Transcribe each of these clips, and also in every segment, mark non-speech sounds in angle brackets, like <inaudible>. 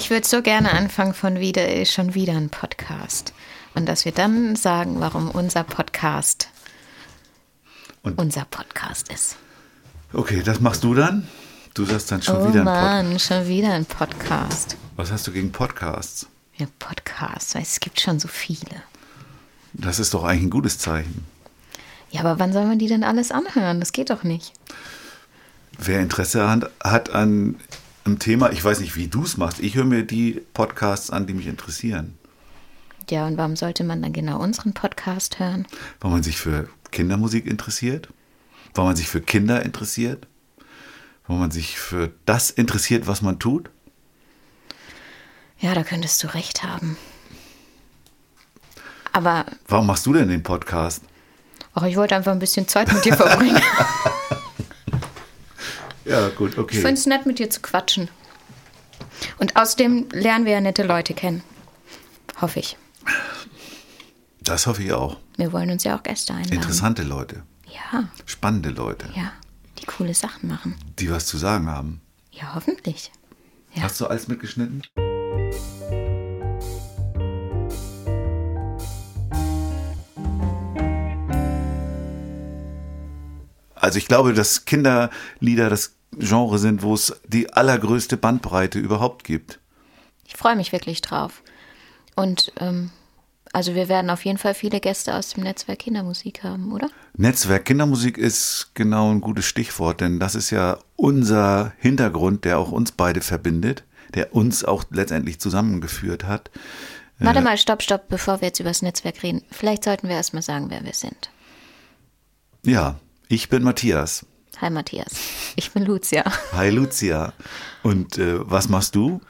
Ich würde so gerne anfangen von wieder ist schon wieder ein Podcast. Und dass wir dann sagen, warum unser Podcast Und- unser Podcast ist. Okay, das machst du dann? Du sagst dann schon oh wieder ein Podcast. Mann, schon wieder ein Podcast. Was hast du gegen Podcasts? Ja, Podcast, weil es gibt schon so viele. Das ist doch eigentlich ein gutes Zeichen. Ja, aber wann soll man die denn alles anhören? Das geht doch nicht. Wer Interesse hat, hat an einem Thema, ich weiß nicht, wie du es machst, ich höre mir die Podcasts an, die mich interessieren. Ja, und warum sollte man dann genau unseren Podcast hören? Weil man sich für Kindermusik interessiert, weil man sich für Kinder interessiert, weil man sich für das interessiert, was man tut. Ja, da könntest du recht haben. Aber Warum machst du denn den Podcast? auch ich wollte einfach ein bisschen Zeit mit dir verbringen. <laughs> Ja, gut, Ich okay. finde es nett, mit dir zu quatschen. Und außerdem lernen wir ja nette Leute kennen. Hoffe ich. Das hoffe ich auch. Wir wollen uns ja auch Gäste einladen. Interessante Leute, Ja, spannende Leute, ja. Die coole Sachen machen. die was zu sagen haben. Ja, hoffentlich. Ja. Hast du alles mitgeschnitten? Also ich glaube, dass Kinderlieder das Genre sind, wo es die allergrößte Bandbreite überhaupt gibt. Ich freue mich wirklich drauf. Und ähm, also wir werden auf jeden Fall viele Gäste aus dem Netzwerk Kindermusik haben, oder? Netzwerk Kindermusik ist genau ein gutes Stichwort, denn das ist ja unser Hintergrund, der auch uns beide verbindet, der uns auch letztendlich zusammengeführt hat. Warte mal, stopp, stopp, bevor wir jetzt über das Netzwerk reden. Vielleicht sollten wir erstmal sagen, wer wir sind. Ja, ich bin Matthias. Hi Matthias. Ich bin Lucia. Hi Lucia. Und äh, was machst du?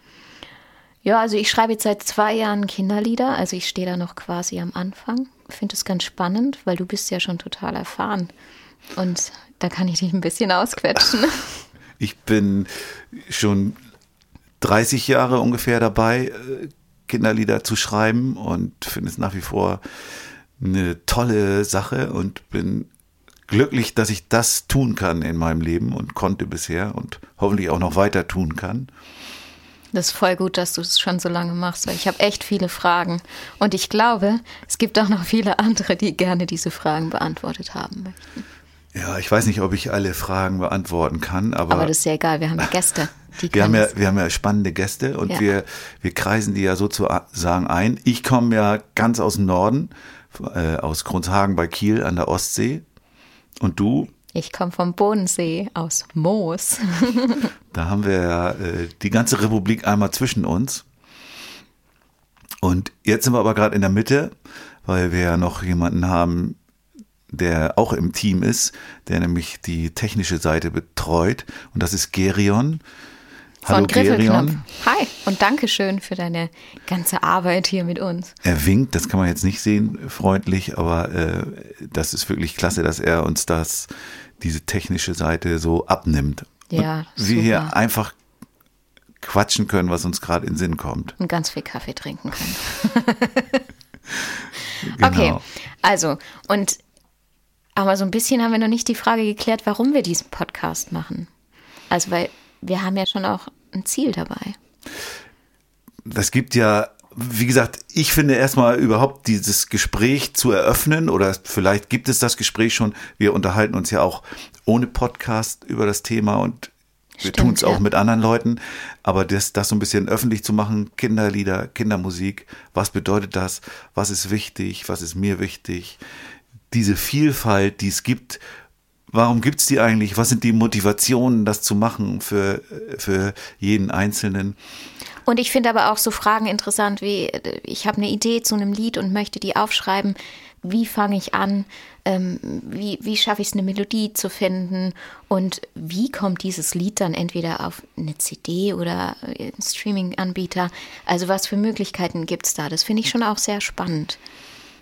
Ja, also ich schreibe jetzt seit zwei Jahren Kinderlieder, also ich stehe da noch quasi am Anfang. Finde es ganz spannend, weil du bist ja schon total erfahren. Und da kann ich dich ein bisschen ausquetschen. <laughs> Ich bin schon 30 Jahre ungefähr dabei, äh, Kinderlieder zu schreiben und finde es nach wie vor eine tolle Sache und bin glücklich, dass ich das tun kann in meinem Leben und konnte bisher und hoffentlich auch noch weiter tun kann. Das ist voll gut, dass du es schon so lange machst, weil ich habe echt viele Fragen. Und ich glaube, es gibt auch noch viele andere, die gerne diese Fragen beantwortet haben möchten. Ja, ich weiß nicht, ob ich alle Fragen beantworten kann, aber, Aber das ist ja egal, wir haben ja Gäste. Wir, haben ja, wir haben ja spannende Gäste und Ja. wir, wir kreisen die ja sozusagen ein. Ich komme ja ganz aus dem Norden, äh, aus Grundshagen bei Kiel an der Ostsee. Und du, Ich komme vom Bodensee aus Moos. <laughs> da haben wir ja äh, die ganze Republik einmal zwischen uns. Und jetzt sind wir aber gerade in der Mitte, weil wir ja noch jemanden haben, der auch im Team ist, der nämlich die technische Seite betreut. Und das ist Gerion. Von Griffelknopf. Hi und Dankeschön für deine ganze Arbeit hier mit uns. Er winkt, das kann man jetzt nicht sehen, freundlich, aber äh, das ist wirklich klasse, dass er uns das, diese technische Seite so abnimmt. Ja, Und wir hier einfach quatschen können, was uns gerade in Sinn kommt. Und ganz viel Kaffee trinken können. <laughs> Genau. Okay, also, und aber so ein bisschen haben wir noch nicht die Frage geklärt, warum wir diesen Podcast machen. Also, weil wir haben ja schon auch ein Ziel dabei. Das gibt ja, wie gesagt, ich finde erstmal überhaupt dieses Gespräch zu eröffnen oder vielleicht gibt es das Gespräch schon. Wir unterhalten uns ja auch ohne Podcast über das Thema und wir tun es auch ja. mit anderen Leuten. Aber das, das so ein bisschen öffentlich zu machen, Kinderlieder, Kindermusik, was bedeutet das? Was ist wichtig? Was ist mir wichtig? Diese Vielfalt, die es gibt, warum gibt es die eigentlich? Was sind die Motivationen, das zu machen für, für jeden Einzelnen? Und ich finde aber auch so Fragen interessant wie, äh, ich habe eine Idee zu einem Lied und möchte die aufschreiben. wie fange ich an, ähm, wie, wie schaffe ich es, eine Melodie zu finden und wie kommt dieses Lied dann entweder auf eine CD oder einen Streaming-Anbieter. Also was für Möglichkeiten gibt es da? Das finde ich schon auch sehr spannend.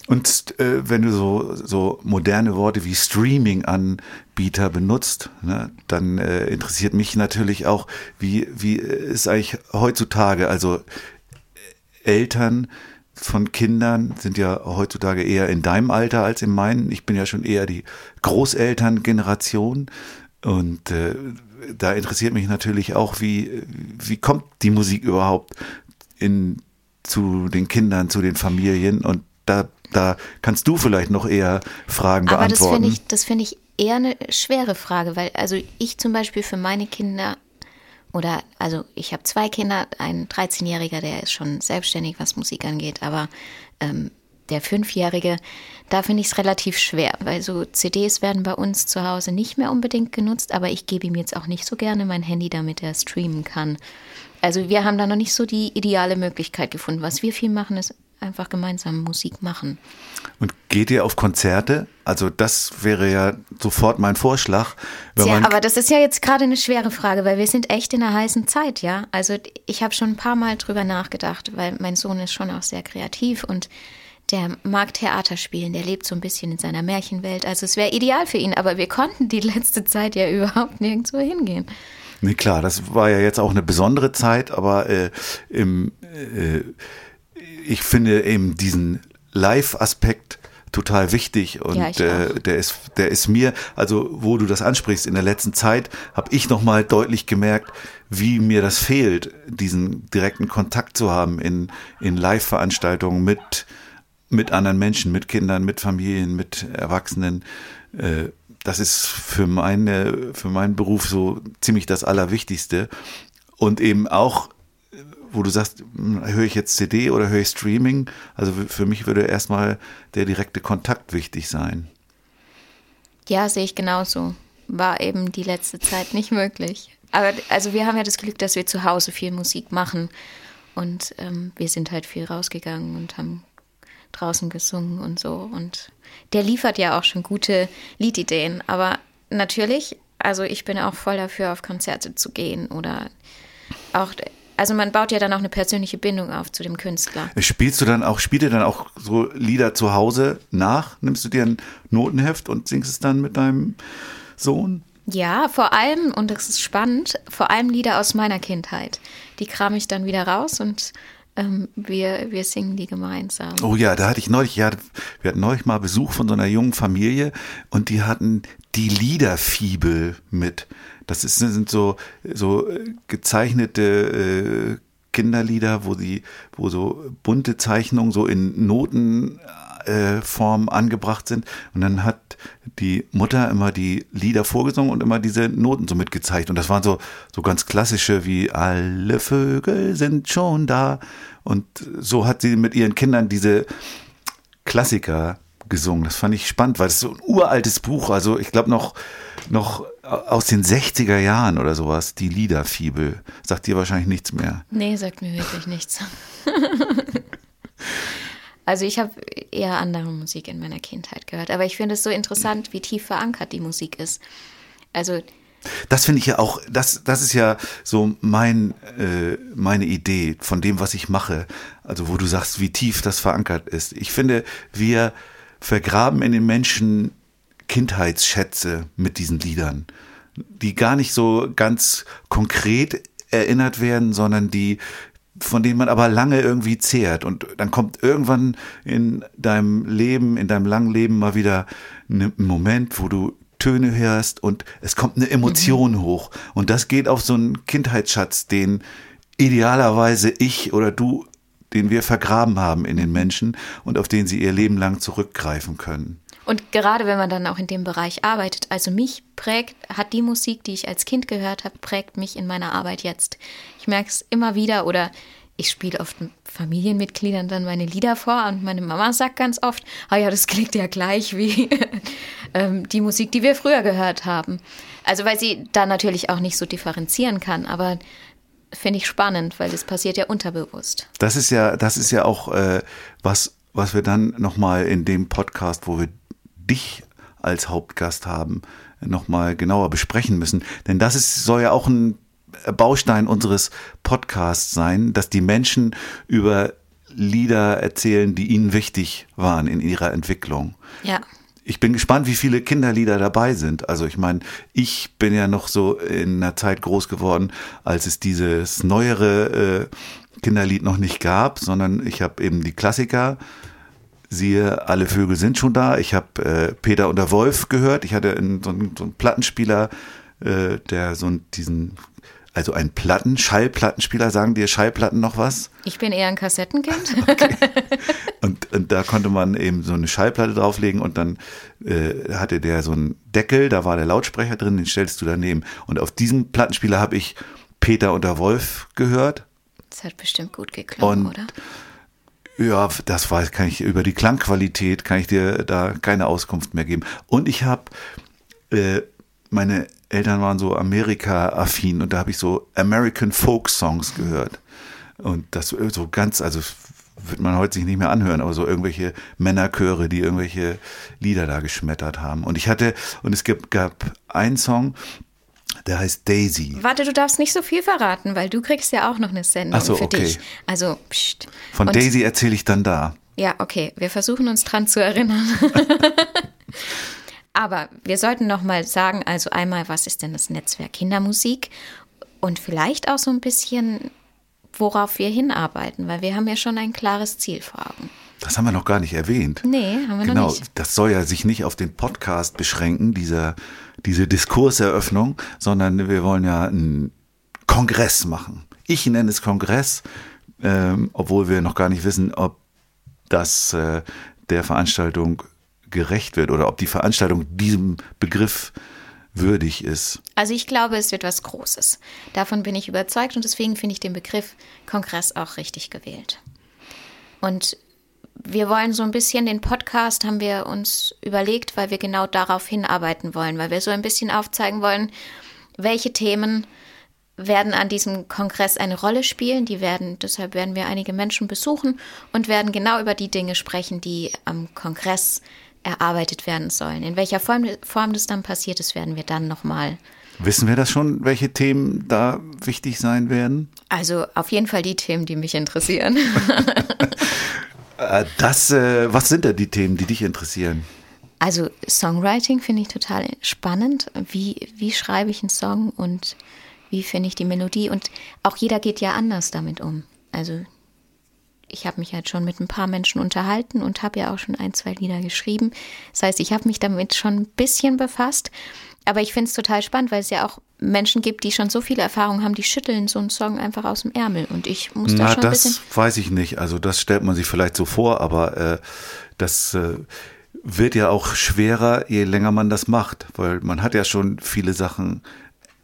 Und äh, wenn du so, so moderne Worte wie Streaming-Anbieter benutzt, ne, dann äh, interessiert mich natürlich auch, wie, wie ist eigentlich heutzutage, also Eltern von Kindern sind ja heutzutage eher in deinem Alter als in meinen. Ich bin ja schon eher die Großelterngeneration. Und äh, da interessiert mich natürlich auch, wie, wie kommt die Musik überhaupt in, zu den Kindern, zu den Familien? Und da da kannst du vielleicht noch eher Fragen Aber beantworten. Aber das finde ich, das finde ich eher eine schwere Frage, weil also ich zum Beispiel für meine Kinder oder also ich habe zwei Kinder, ein 13-Jähriger, der ist schon selbstständig, was Musik angeht, aber ähm, der Fünfjährige, da finde ich es relativ schwer, weil so CDs werden bei uns zu Hause nicht mehr unbedingt genutzt, aber ich gebe ihm jetzt auch nicht so gerne mein Handy, damit er streamen kann. Also wir haben da noch nicht so die ideale Möglichkeit gefunden. Was wir viel machen, ist einfach gemeinsam Musik machen. Und geht ihr auf Konzerte? Also das wäre ja sofort mein Vorschlag. ja, aber das ist ja jetzt gerade eine schwere Frage, weil wir sind echt in einer heißen Zeit, ja. Also ich habe schon ein paar Mal drüber nachgedacht, weil mein Sohn ist schon auch sehr kreativ und der mag Theater spielen, der lebt so ein bisschen in seiner Märchenwelt. Also es wäre ideal für ihn, aber wir konnten die letzte Zeit ja <laughs> überhaupt nirgendwo hingehen. Nee, klar, das war ja jetzt auch eine besondere Zeit, aber äh, im äh, ich finde eben diesen Live-Aspekt total wichtig und ja, äh, der ist der ist mir also wo du das ansprichst in der letzten Zeit habe ich noch mal deutlich gemerkt wie mir das fehlt diesen direkten Kontakt zu haben in in Live Veranstaltungen mit mit anderen Menschen mit Kindern mit Familien mit Erwachsenen. Äh, das ist für meine für meinen Beruf so ziemlich das allerwichtigste. Und eben auch wo du sagst, hm, höre ich jetzt CD oder höre ich Streaming? Also für mich würde erstmal der direkte Kontakt wichtig sein. Ja, sehe ich genauso. War eben die letzte Zeit nicht möglich. Aber also wir haben ja das Glück, dass wir zu Hause viel Musik machen. Und ähm, wir sind halt viel rausgegangen und haben draußen gesungen und so. Und der liefert ja auch schon gute Liedideen. Aber natürlich, also ich bin auch voll dafür, auf Konzerte zu gehen oder auch also man baut ja dann auch eine persönliche Bindung auf zu dem Künstler. Spielst du dann auch, spielt ihr dann auch so Lieder zu Hause nach? Nimmst du dir ein Notenheft und singst es dann mit deinem Sohn? Ja, vor allem, und das ist spannend, vor allem Lieder aus meiner Kindheit. Die kram ich dann wieder raus und ähm, wir, wir singen die gemeinsam. Oh ja, da hatte ich neulich, ja, wir hatten neulich mal Besuch von so einer jungen Familie und die hatten die Liederfibel mit. Das ist, sind so, so äh, gezeichnete äh, Kinderlieder, wo die, wo so bunte Zeichnungen so in Notenform äh, angebracht sind. Und dann hat die Mutter immer die Lieder vorgesungen und immer diese Noten so mitgezeigt. Und das waren so, so ganz klassische wie alle Vögel sind schon da. Und so hat sie mit ihren Kindern diese Klassiker gesungen. Das fand ich spannend, weil es so ein uraltes Buch, also ich glaube noch, noch aus den 60er Jahren oder sowas, die Liederfibel. Sagt dir wahrscheinlich nichts mehr. Nee, sagt mir wirklich nichts. <laughs> also ich habe eher andere Musik in meiner Kindheit gehört, aber ich finde es so interessant, wie tief verankert die Musik ist. Also das finde ich ja auch, das, das ist ja so mein, äh, meine Idee von dem, was ich mache. Also wo du sagst, wie tief das verankert ist. Ich finde, wir vergraben in den Menschen Kindheitsschätze mit diesen Liedern, die gar nicht so ganz konkret erinnert werden, sondern die von denen man aber lange irgendwie zehrt. Und dann kommt irgendwann in deinem Leben, in deinem langen Leben mal wieder ein Moment, wo du Töne hörst und es kommt eine Emotion mhm. hoch. Und das geht auf so einen Kindheitsschatz, den idealerweise ich oder du, den wir vergraben haben in den Menschen und auf den sie ihr Leben lang zurückgreifen können. Und gerade wenn man dann auch in dem Bereich arbeitet, also mich prägt, hat die Musik, die ich als Kind gehört habe, prägt mich in meiner Arbeit jetzt. Ich merke es immer wieder oder ich spiele oft Familienmitgliedern dann meine Lieder vor und meine Mama sagt ganz oft, ah ja, das klingt ja gleich wie <laughs> ähm, die Musik, die wir früher gehört haben. Also weil sie da natürlich auch nicht so differenzieren kann, aber finde ich spannend, weil das passiert ja unterbewusst. Das ist ja, das ist ja auch äh, was was wir dann nochmal in dem Podcast, wo wir dich als Hauptgast haben, nochmal genauer besprechen müssen. Denn das ist, soll ja auch ein Baustein unseres Podcasts sein, dass die Menschen über Lieder erzählen, die ihnen wichtig waren in ihrer Entwicklung. Ja. Ich bin gespannt, wie viele Kinderlieder dabei sind. Also ich meine, ich bin ja noch so in einer Zeit groß geworden, als es dieses neuere äh, Kinderlied noch nicht gab, sondern ich habe eben die Klassiker. Siehe, alle Vögel sind schon da. Ich habe äh, Peter und der Wolf gehört. Ich hatte in, so, einen, so einen Plattenspieler, äh, der so einen, diesen also ein Platten, Schallplattenspieler, sagen dir Schallplatten noch was? Ich bin eher ein Kassettenkind. <laughs> Okay. Und, und da konnte man eben so eine Schallplatte drauflegen und dann äh, hatte der so einen Deckel, da war der Lautsprecher drin, den stellst du daneben. Und auf diesem Plattenspieler habe ich Peter und der Wolf gehört. Das hat bestimmt gut geklungen, Und oder? Ja, das weiß, kann ich über die Klangqualität kann ich dir da keine Auskunft mehr geben. Und ich habe äh, meine Eltern waren so Amerika-affin und da habe ich so American Folk Songs gehört. Und das so ganz, also wird man heute sich nicht mehr anhören, aber so irgendwelche Männerchöre, die irgendwelche Lieder da geschmettert haben. Und ich hatte, und es gab, gab einen Song, der heißt Daisy. Warte, du darfst nicht so viel verraten, weil du kriegst ja auch noch eine Sendung Ach so, für okay. dich. Also, pst. Von Und- Daisy erzähle ich dann da. Ja, okay, wir versuchen uns dran zu erinnern. <laughs> Aber wir sollten noch mal sagen, also einmal, was ist denn das Netzwerk Kindermusik und vielleicht auch so ein bisschen, worauf wir hinarbeiten, weil wir haben ja schon ein klares Ziel vor Augen. Das haben wir noch gar nicht erwähnt. Nee, haben wir Genau, noch nicht. das soll ja sich nicht auf den Podcast beschränken, dieser, diese Diskurseröffnung, sondern wir wollen ja einen Kongress machen. Ich nenne es Kongress, ähm, obwohl wir noch gar nicht wissen, ob das äh, der Veranstaltung gerecht wird oder ob die Veranstaltung diesem Begriff würdig ist. Also ich glaube, es wird was Großes. Davon bin ich überzeugt und deswegen finde ich den Begriff Kongress auch richtig gewählt. Und wir wollen so ein bisschen den Podcast, haben wir uns überlegt, weil wir genau darauf hinarbeiten wollen, weil wir so ein bisschen aufzeigen wollen, welche Themen werden an diesem Kongress eine Rolle spielen. Die werden, deshalb werden wir einige Menschen besuchen und werden genau über die Dinge sprechen, die am Kongress erarbeitet werden sollen. In welcher Form, Form das dann passiert ist, werden wir dann nochmal Wissen wir das schon, welche Themen da wichtig sein werden? Also auf jeden Fall die Themen, die mich interessieren. <laughs> Äh, Das, äh, was sind denn die Themen, die dich interessieren? Also Songwriting finde ich total spannend. Wie, wie schreibe ich einen Song und wie finde ich die Melodie? Und auch jeder geht ja anders damit um. Also ich habe mich halt schon mit ein paar Menschen unterhalten und habe ja auch schon ein, zwei Lieder geschrieben. Das heißt, ich habe mich damit schon ein bisschen befasst. Aber ich finde es total spannend, weil es ja auch Menschen gibt, die schon so viele Erfahrungen haben, die schütteln so einen Song einfach aus dem Ärmel. Und ich muss da Na, schon ein das bisschen. weiß ich nicht. Also das stellt man sich vielleicht so vor, aber äh, das äh, wird ja auch schwerer, je länger man das macht, weil man hat ja schon viele Sachen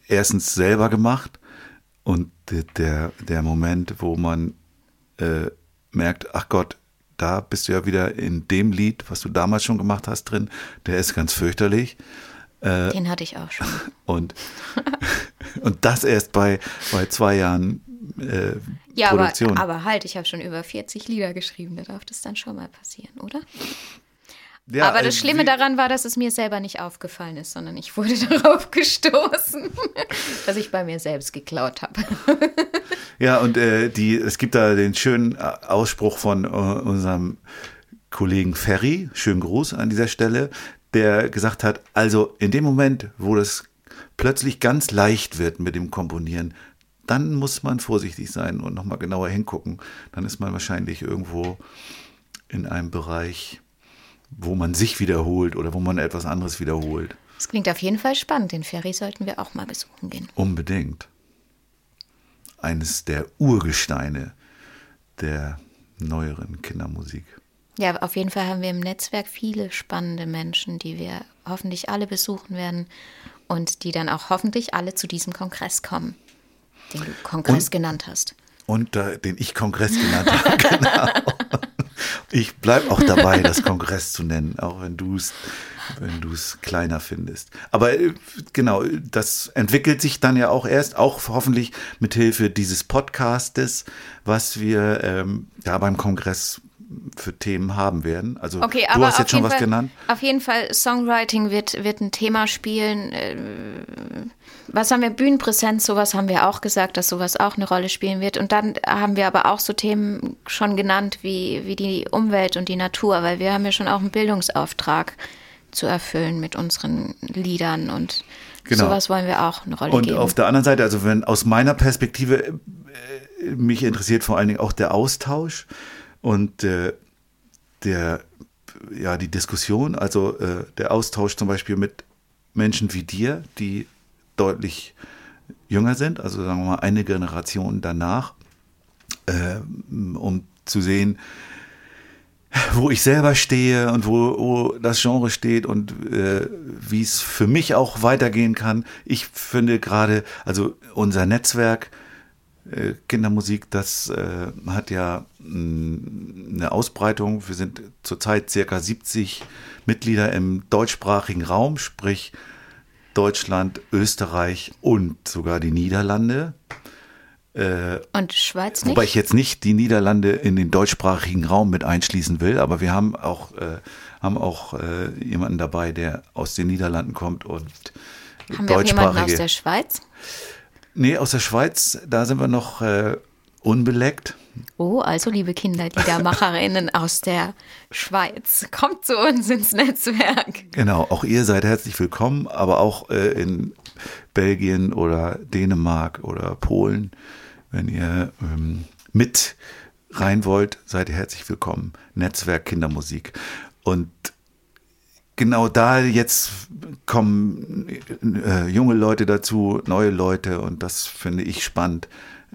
erstens selber gemacht und de- der, der Moment, wo man äh, merkt, ach Gott, da bist du ja wieder in dem Lied, was du damals schon gemacht hast, drin, der ist ganz fürchterlich. Den hatte ich auch schon. <laughs> Und, und das erst bei, bei zwei Jahren äh, Ja, aber, Produktion. aber halt, ich habe schon über 40 Lieder geschrieben. Da darf das dann schon mal passieren, oder? Ja, aber das äh, Schlimme daran war, dass es mir selber nicht aufgefallen ist, sondern ich wurde <laughs> darauf gestoßen, <laughs> dass ich bei mir selbst geklaut habe. Ja, und äh, die, es gibt da den schönen äh, Ausspruch von äh, unserem Kollegen Ferry, schönen Gruß an dieser Stelle, der gesagt hat, also in dem Moment, wo das plötzlich ganz leicht wird mit dem Komponieren, dann muss man vorsichtig sein und nochmal genauer hingucken. Dann ist man wahrscheinlich irgendwo in einem Bereich, wo man sich wiederholt oder wo man etwas anderes wiederholt. Das klingt auf jeden Fall spannend. Den Ferry sollten wir auch mal besuchen gehen. Unbedingt. Eines der Urgesteine der neueren Kindermusik. Ja, auf jeden Fall haben wir im Netzwerk viele spannende Menschen, die wir hoffentlich alle besuchen werden und die dann auch hoffentlich alle zu diesem Kongress kommen, den du Kongress Und- genannt hast. Und äh, den ich Kongress genannt habe, <laughs> genau. Ich bleibe auch dabei, das Kongress zu nennen, auch wenn du es wenn du es kleiner findest. Aber äh, genau, das entwickelt sich dann ja auch erst, auch hoffentlich mit Hilfe dieses Podcastes, was wir ähm, ja beim Kongress für Themen haben werden. Also Okay, du hast jetzt schon was Fall, genannt. Auf jeden Fall, Songwriting wird, wird ein Thema spielen. Äh, Was haben wir? Bühnenpräsenz, sowas haben wir auch gesagt, dass sowas auch eine Rolle spielen wird. Und dann haben wir aber auch so Themen schon genannt wie, wie die Umwelt und die Natur, weil wir haben ja schon auch einen Bildungsauftrag zu erfüllen mit unseren Liedern und Genau. sowas wollen wir auch eine Rolle Und geben. auf der anderen Seite, also wenn aus meiner Perspektive äh, mich interessiert vor allen Dingen auch der Austausch und äh, der ja die Diskussion, also äh, der Austausch zum Beispiel mit Menschen wie dir, die deutlich jünger sind, also sagen wir mal eine Generation danach, äh, um zu sehen, wo ich selber stehe und wo, wo das Genre steht und äh, wie es für mich auch weitergehen kann. Ich finde gerade, also unser Netzwerk Kindermusik, das äh, hat ja mh, eine Ausbreitung. Wir sind zurzeit circa 70 Mitglieder im deutschsprachigen Raum, sprich Deutschland, Österreich und sogar die Niederlande. und Schweiz nicht? Wobei ich jetzt nicht die Niederlande in den deutschsprachigen Raum mit einschließen will, aber wir haben auch, äh, haben auch äh, jemanden dabei, der aus den Niederlanden kommt und haben wir auch jemanden aus deutschsprachige. der Schweiz? Nee, aus der Schweiz, da sind wir noch äh, unbeleckt. Oh, also liebe Kinderliedermacherinnen aus der Schweiz, kommt zu uns ins Netzwerk. Genau, auch ihr seid herzlich willkommen, aber auch äh, in Belgien oder Dänemark oder Polen, wenn ihr ähm, mit rein wollt, seid ihr herzlich willkommen. Netzwerk Kindermusik. Und genau da jetzt kommen äh, junge Leute dazu, neue Leute und das finde ich spannend,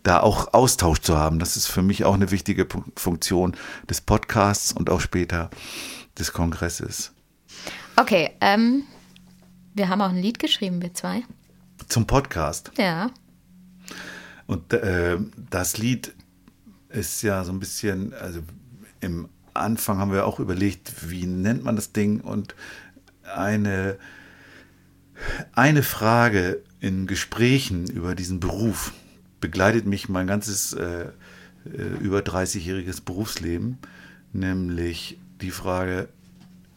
da auch Austausch zu haben. Das ist für mich auch eine wichtige Funktion des Podcasts und auch später des Kongresses. Okay, ähm, wir haben auch ein Lied geschrieben, wir zwei. Zum Podcast. Ja. Und äh, das Lied ist ja so ein bisschen, also im Anfang haben wir auch überlegt, wie nennt man das Ding und eine, eine Frage in Gesprächen über diesen Beruf begleitet mich mein ganzes äh, äh, über 30-jähriges Berufsleben, nämlich die Frage,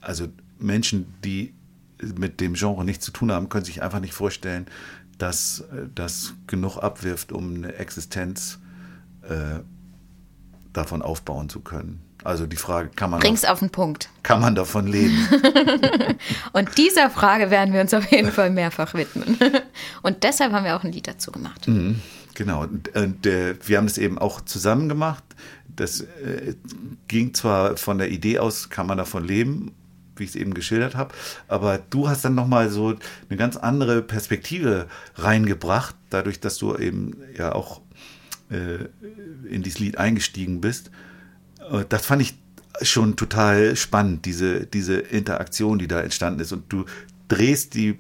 also Menschen, die mit dem Genre nichts zu tun haben, können sich einfach nicht vorstellen, dass äh, das genug abwirft, um eine Existenz äh, davon aufbauen zu können. Also die Frage, kann man, Bring's auf den Punkt. kann man davon leben? <laughs> Und dieser Frage werden wir uns auf jeden Fall mehrfach widmen. <laughs> Und deshalb haben wir auch ein Lied dazu gemacht. Genau, und, und äh, wir haben das eben auch zusammen gemacht. Das äh, ging zwar von der Idee aus, kann man davon leben, wie ich es eben geschildert habe, aber du hast dann nochmal so eine ganz andere Perspektive reingebracht, dadurch, dass du eben ja auch äh, in dieses Lied eingestiegen bist. Äh, Das fand ich schon total spannend, diese, diese Interaktion, die da entstanden ist. Und du drehst die,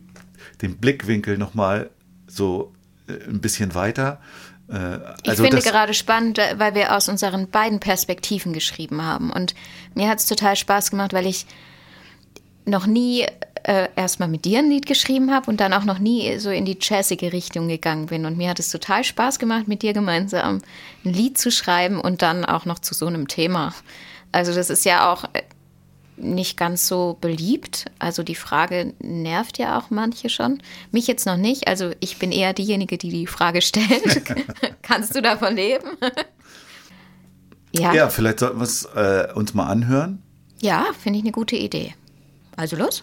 den Blickwinkel nochmal so äh, ein bisschen weiter. Äh, Ich also finde das- gerade spannend, weil wir aus unseren beiden Perspektiven geschrieben haben. Und mir hat es total Spaß gemacht, weil ich noch nie äh, erstmal mit dir ein Lied geschrieben habe und dann auch noch nie so in die jazzige Richtung gegangen bin. Und mir hat es total Spaß gemacht, mit dir gemeinsam ein Lied zu schreiben und dann auch noch zu so einem Thema. Also das ist ja auch äh, nicht ganz so beliebt. Also die Frage nervt ja auch manche schon. Mich jetzt noch nicht. Also ich bin eher diejenige, die die Frage stellt. <laughs> Kannst du davon leben? ja, Ja, vielleicht sollten wir es äh, uns mal anhören. ja finde ich eine gute Idee. Also los.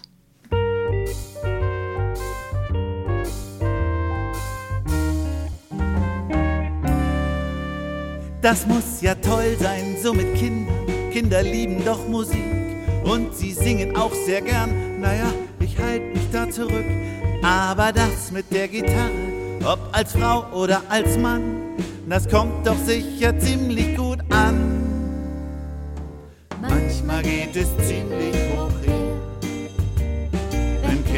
Das muss ja toll sein, so mit Kindern. Kinder lieben doch Musik und sie singen auch sehr gern. Naja, ich halte mich da zurück. Aber das mit der Gitarre, ob als Frau oder als Mann, das kommt doch sicher ziemlich gut an. Manchmal geht es ziemlich hoch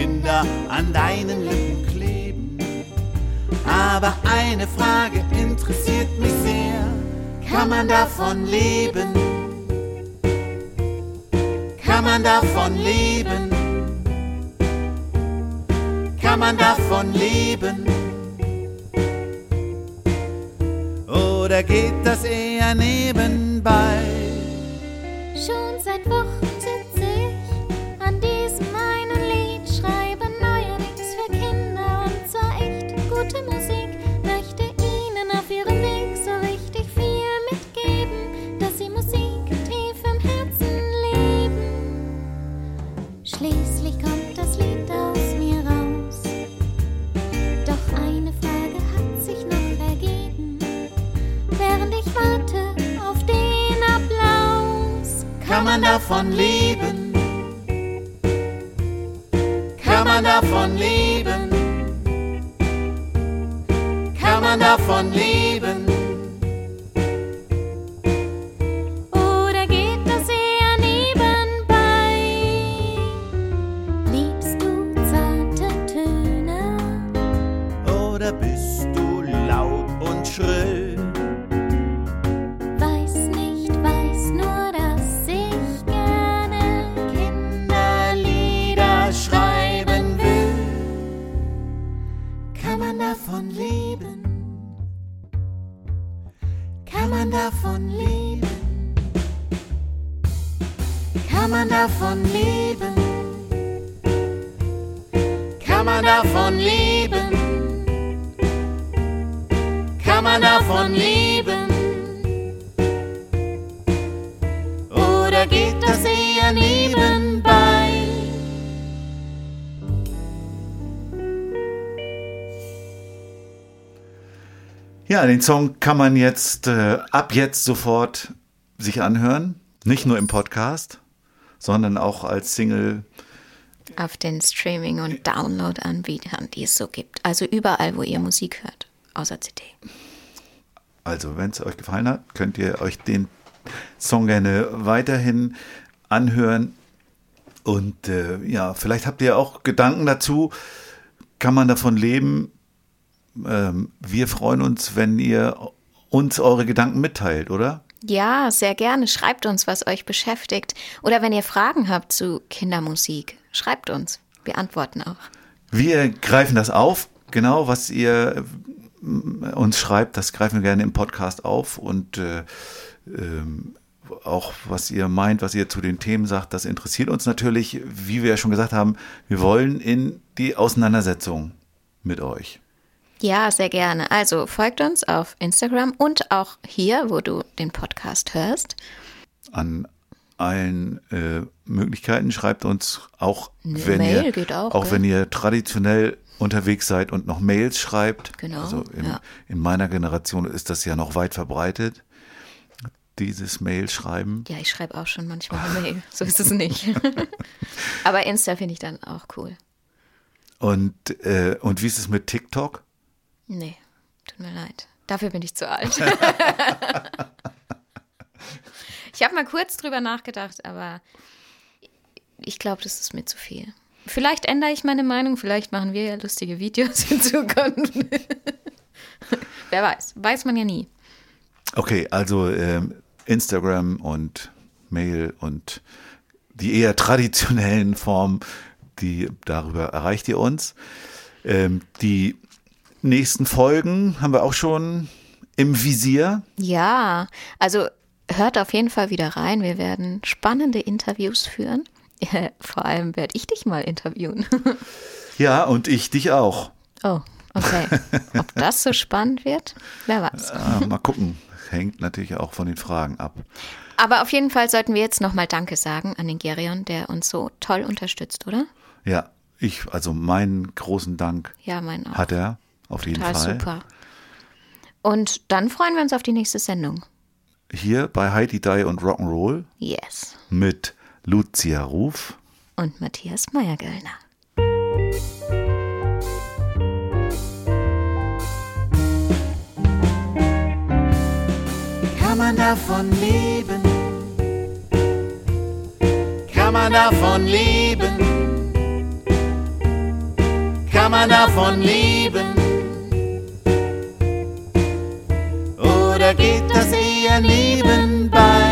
Kinder an deinen Lippen kleben. Aber eine Frage interessiert mich sehr. Kann man davon leben? Kann man davon leben? Kann man davon leben? Oder geht das eher nebenbei? Schon Kann man davon leben? Kann man davon leben? Kann man davon leben? Oder geht das eher nebenbei? Ja, den Song kann man jetzt äh, ab jetzt sofort sich anhören. Nicht nur im Podcast, sondern auch als Single. Auf den Streaming- und Download-Anbietern, die es so gibt. Also überall, wo ihr Musik hört, außer CD. Also, wenn es euch gefallen hat, könnt ihr euch den Song gerne weiterhin anhören. Und äh, ja, vielleicht habt ihr auch Gedanken dazu. Kann man davon leben? Ähm, wir freuen uns, wenn ihr uns eure Gedanken mitteilt, oder? Ja, sehr gerne. Schreibt uns, was euch beschäftigt. Oder wenn ihr Fragen habt zu Kindermusik, schreibt uns. Wir antworten auch. Wir greifen das auf, genau, was ihr äh, uns schreibt, das greifen wir gerne im Podcast auf und äh, ähm, auch was ihr meint, was ihr zu den Themen sagt, das interessiert uns natürlich. Wie wir ja schon gesagt haben, wir wollen in die Auseinandersetzung mit euch. Ja, sehr gerne. Also folgt uns auf Instagram und auch hier, wo du den Podcast hörst. An allen äh, Möglichkeiten schreibt uns auch, Eine wenn Mail ihr geht auch, auch wenn ihr traditionell unterwegs seid und noch Mails schreibt. Genau, Also in, ja. in meiner Generation ist das ja noch weit verbreitet. Dieses Mail schreiben. Ja, ich schreibe auch schon manchmal eine Mail. <laughs> So ist es nicht. <laughs> Aber Insta finde ich dann auch cool. Und, äh, und wie ist es mit TikTok? Nee, tut mir leid. Dafür bin ich zu alt. <laughs> ich habe mal kurz drüber nachgedacht, aber ich glaube, das ist mir zu viel. Vielleicht ändere ich meine Meinung, vielleicht machen wir ja lustige Videos in Zukunft. <laughs> Wer weiß, weiß man ja nie. Okay, also ähm, Instagram und Mail und die eher traditionellen Formen, die darüber erreicht ihr uns. Ähm, die nächsten Folgen haben wir auch schon im Visier. Ja, also hört auf jeden Fall wieder rein. Wir werden spannende Interviews führen. <laughs> Vor allem werde ich dich mal interviewen. Ja, und ich dich auch. Oh, okay. Ob das so spannend wird, wer weiß. Ah, mal gucken. Hängt natürlich auch von den Fragen ab. Aber auf jeden Fall sollten wir jetzt nochmal Danke sagen an den Gerion, der uns so toll unterstützt, oder? Ja, ich, also meinen großen Dank Ja, mein auch. hat er auf jeden Total Fall. super. Und dann freuen wir uns auf die nächste Sendung. Hier bei Heidi Die und Rock'n'Roll Yes. mit Lucia Ruf. Und Matthias Meyer-Göllner. Kann man davon leben? Kann man davon leben? Kann man davon leben? geht das eher nebenbei.